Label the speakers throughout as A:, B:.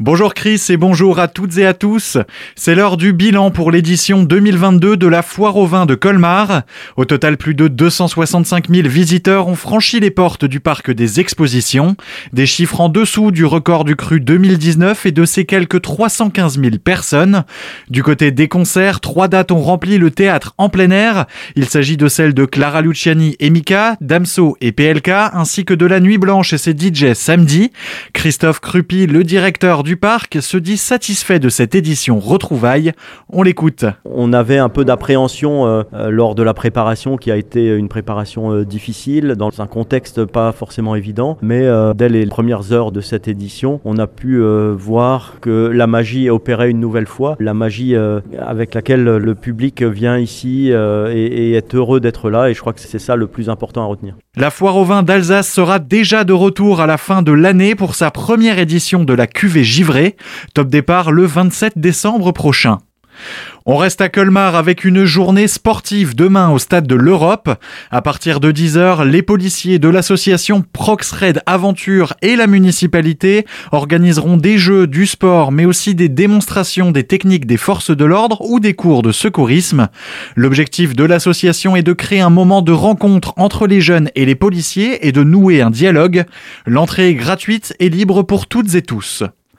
A: Bonjour Chris et bonjour à toutes et à tous. C'est l'heure du bilan pour l'édition 2022 de la Foire au vin de Colmar. Au total, plus de 265 000 visiteurs ont franchi les portes du parc des expositions. Des chiffres en dessous du record du cru 2019 et de ses quelques 315 000 personnes. Du côté des concerts, trois dates ont rempli le théâtre en plein air. Il s'agit de celles de Clara Luciani et Mika, Damso et PLK, ainsi que de la Nuit Blanche et ses DJ samedi. Christophe Crupi, le directeur parc se dit satisfait de cette édition retrouvaille. On l'écoute.
B: On avait un peu d'appréhension euh, euh, lors de la préparation qui a été une préparation euh, difficile dans un contexte pas forcément évident. Mais dès les premières heures de cette édition, on a pu voir que la magie opérait une nouvelle fois. La magie avec laquelle le public vient ici et, est heureux d'être là. Et je crois que c'est ça le plus important à retenir.
A: La foire au vin d'Alsace sera déjà de retour à la fin de l'année pour sa première édition de la cuvée Top départ le 27 décembre prochain. On reste à Colmar avec une journée sportive demain au stade de l'Europe. À partir de 10h, les policiers de l'association Proxred Aventure et la municipalité organiseront des jeux, du sport, mais aussi des démonstrations des techniques des forces de l'ordre ou des cours de secourisme. L'objectif de l'association est de créer un moment de rencontre entre les jeunes et les policiers et de nouer un dialogue. L'entrée est gratuite et libre pour toutes et tous.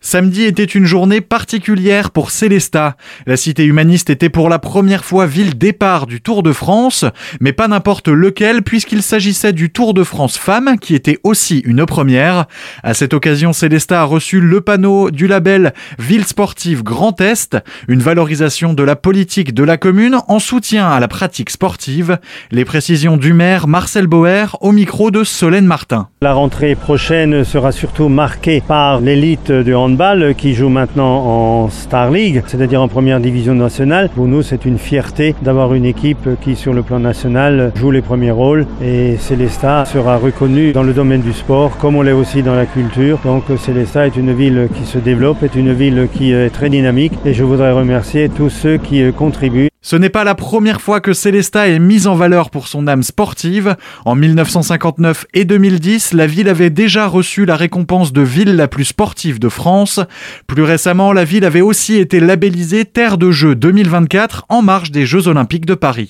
A: Samedi était une journée particulière pour Célesta. La cité humaniste était pour la première fois ville départ du Tour de France, mais pas n'importe lequel puisqu'il s'agissait du Tour de France Femmes qui était aussi une première. À cette occasion, Célesta a reçu le panneau du label Ville sportive Grand Est, une valorisation de la politique de la commune en soutien à la pratique sportive. Les précisions du maire Marcel Boer au micro de Solène Martin.
C: La rentrée prochaine sera surtout marquée par l'élite du qui joue maintenant en Star League, c'est-à-dire en première division nationale. Pour nous, c'est une fierté d'avoir une équipe qui, sur le plan national, joue les premiers rôles et Célesta sera reconnue dans le domaine du sport comme on l'est aussi dans la culture. Donc Célesta est une ville qui se développe, est une ville qui est très dynamique et je voudrais remercier tous ceux qui contribuent
A: ce n'est pas la première fois que Célesta est mise en valeur pour son âme sportive. En 1959 et 2010, la ville avait déjà reçu la récompense de ville la plus sportive de France. Plus récemment, la ville avait aussi été labellisée Terre de Jeux 2024 en marge des Jeux Olympiques de Paris.